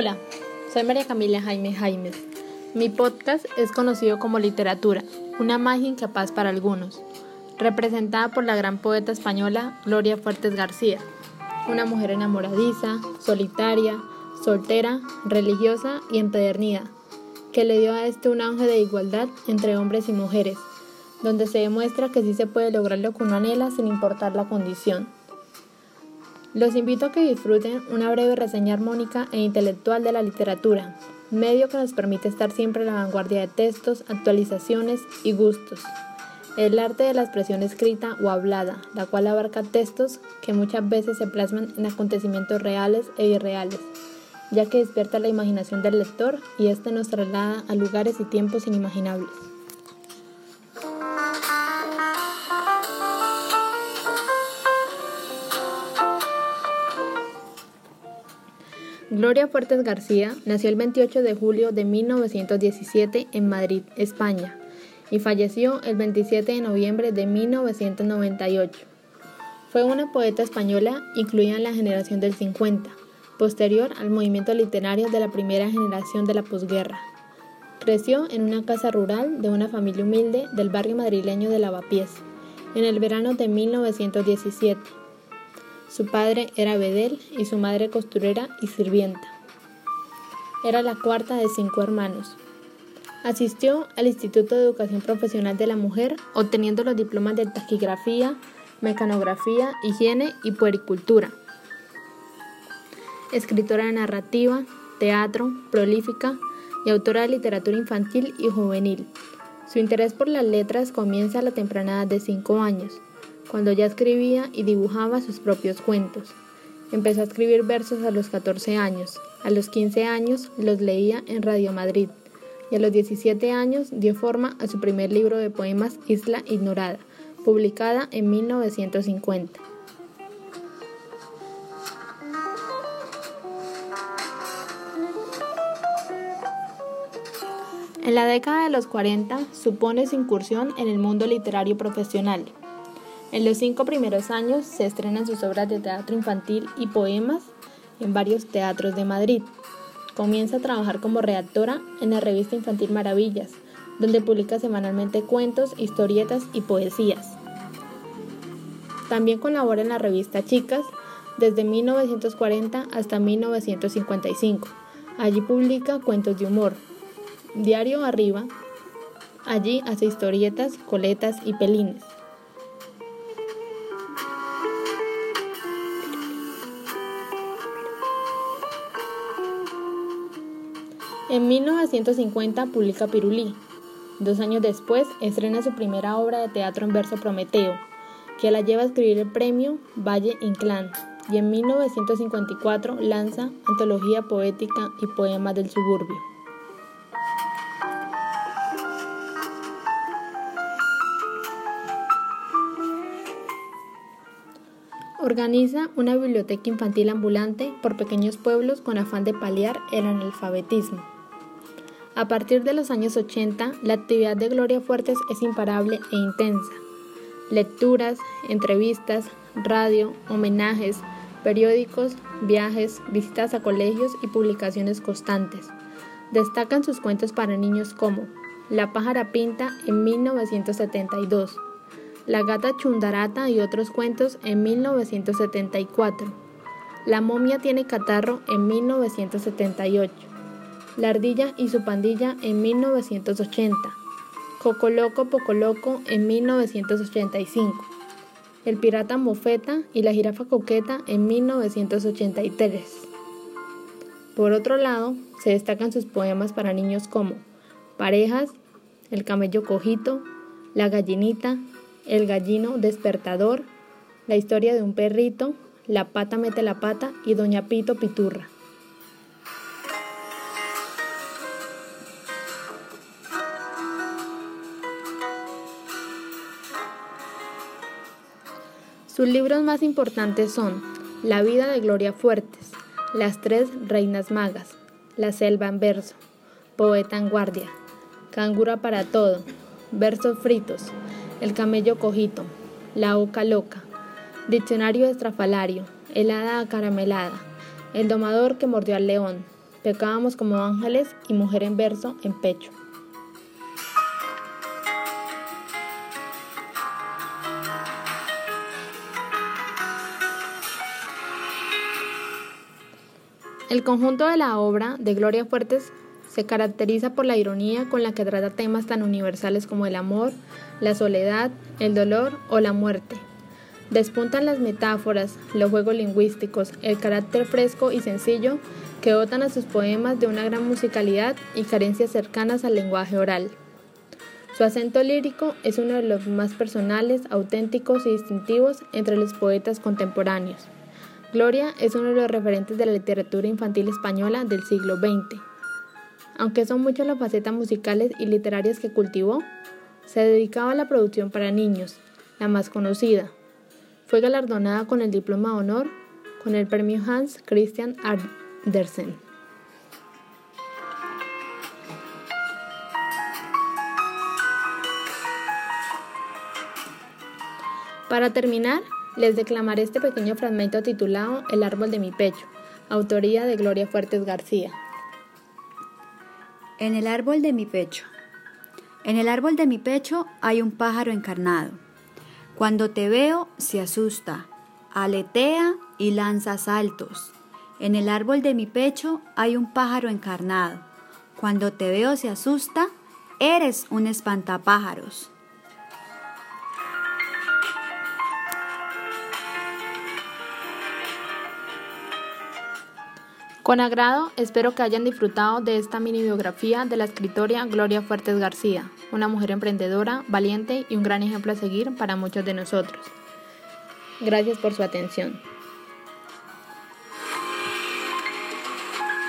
Hola, soy María Camila Jaime Jaimes. Mi podcast es conocido como Literatura, una magia incapaz para algunos, representada por la gran poeta española Gloria Fuertes García, una mujer enamoradiza, solitaria, soltera, religiosa y empedernida, que le dio a este un auge de igualdad entre hombres y mujeres, donde se demuestra que sí se puede lograr lo que uno anhela sin importar la condición. Los invito a que disfruten una breve reseña armónica e intelectual de la literatura, medio que nos permite estar siempre a la vanguardia de textos, actualizaciones y gustos. El arte de la expresión escrita o hablada, la cual abarca textos que muchas veces se plasman en acontecimientos reales e irreales, ya que despierta la imaginación del lector y éste nos traslada a lugares y tiempos inimaginables. Gloria Fuertes García nació el 28 de julio de 1917 en Madrid, España, y falleció el 27 de noviembre de 1998. Fue una poeta española incluida en la generación del 50, posterior al movimiento literario de la primera generación de la posguerra. Creció en una casa rural de una familia humilde del barrio madrileño de Lavapiés, en el verano de 1917 su padre era bedel y su madre costurera y sirvienta. Era la cuarta de cinco hermanos. Asistió al Instituto de Educación Profesional de la Mujer, obteniendo los diplomas de taquigrafía, mecanografía, higiene y puericultura. Escritora de narrativa, teatro, prolífica y autora de literatura infantil y juvenil. Su interés por las letras comienza a la temprana edad de cinco años cuando ya escribía y dibujaba sus propios cuentos. Empezó a escribir versos a los 14 años, a los 15 años los leía en Radio Madrid y a los 17 años dio forma a su primer libro de poemas Isla Ignorada, publicada en 1950. En la década de los 40 supone su incursión en el mundo literario profesional, en los cinco primeros años se estrenan sus obras de teatro infantil y poemas en varios teatros de Madrid. Comienza a trabajar como redactora en la revista infantil Maravillas, donde publica semanalmente cuentos, historietas y poesías. También colabora en la revista Chicas desde 1940 hasta 1955. Allí publica cuentos de humor. Diario Arriba. Allí hace historietas, coletas y pelines. En 1950 publica Pirulí. Dos años después estrena su primera obra de teatro en verso Prometeo, que la lleva a escribir el premio Valle Inclán, y en 1954 lanza Antología Poética y Poemas del Suburbio. Organiza una biblioteca infantil ambulante por pequeños pueblos con afán de paliar el analfabetismo. A partir de los años 80, la actividad de Gloria Fuertes es imparable e intensa. Lecturas, entrevistas, radio, homenajes, periódicos, viajes, visitas a colegios y publicaciones constantes. Destacan sus cuentos para niños como La pájara pinta en 1972, La gata chundarata y otros cuentos en 1974, La momia tiene catarro en 1978. La ardilla y su pandilla en 1980, Coco Loco Poco Loco en 1985, El pirata Mofeta y la jirafa coqueta en 1983. Por otro lado, se destacan sus poemas para niños como Parejas, El camello cojito, La gallinita, El gallino despertador, La historia de un perrito, La pata mete la pata y Doña Pito Piturra. Sus libros más importantes son La vida de Gloria Fuertes, Las tres reinas magas, La selva en verso, Poeta en guardia, Cangura para todo, Versos fritos, El camello cojito, La oca loca, Diccionario estrafalario, El hada acaramelada, El domador que mordió al león, pecábamos como ángeles y mujer en verso en pecho. El conjunto de la obra de Gloria Fuertes se caracteriza por la ironía con la que trata temas tan universales como el amor, la soledad, el dolor o la muerte. Despuntan las metáforas, los juegos lingüísticos, el carácter fresco y sencillo que dotan a sus poemas de una gran musicalidad y carencias cercanas al lenguaje oral. Su acento lírico es uno de los más personales, auténticos y distintivos entre los poetas contemporáneos. Gloria es uno de los referentes de la literatura infantil española del siglo XX. Aunque son muchas las facetas musicales y literarias que cultivó, se dedicaba a la producción para niños, la más conocida. Fue galardonada con el diploma de honor con el premio Hans Christian Andersen. Para terminar, les declamaré este pequeño fragmento titulado El árbol de mi pecho, autoría de Gloria Fuertes García. En el árbol de mi pecho. En el árbol de mi pecho hay un pájaro encarnado. Cuando te veo, se asusta, aletea y lanza saltos. En el árbol de mi pecho hay un pájaro encarnado. Cuando te veo, se asusta, eres un espantapájaros. Con agrado, espero que hayan disfrutado de esta mini biografía de la escritora Gloria Fuertes García, una mujer emprendedora, valiente y un gran ejemplo a seguir para muchos de nosotros. Gracias por su atención.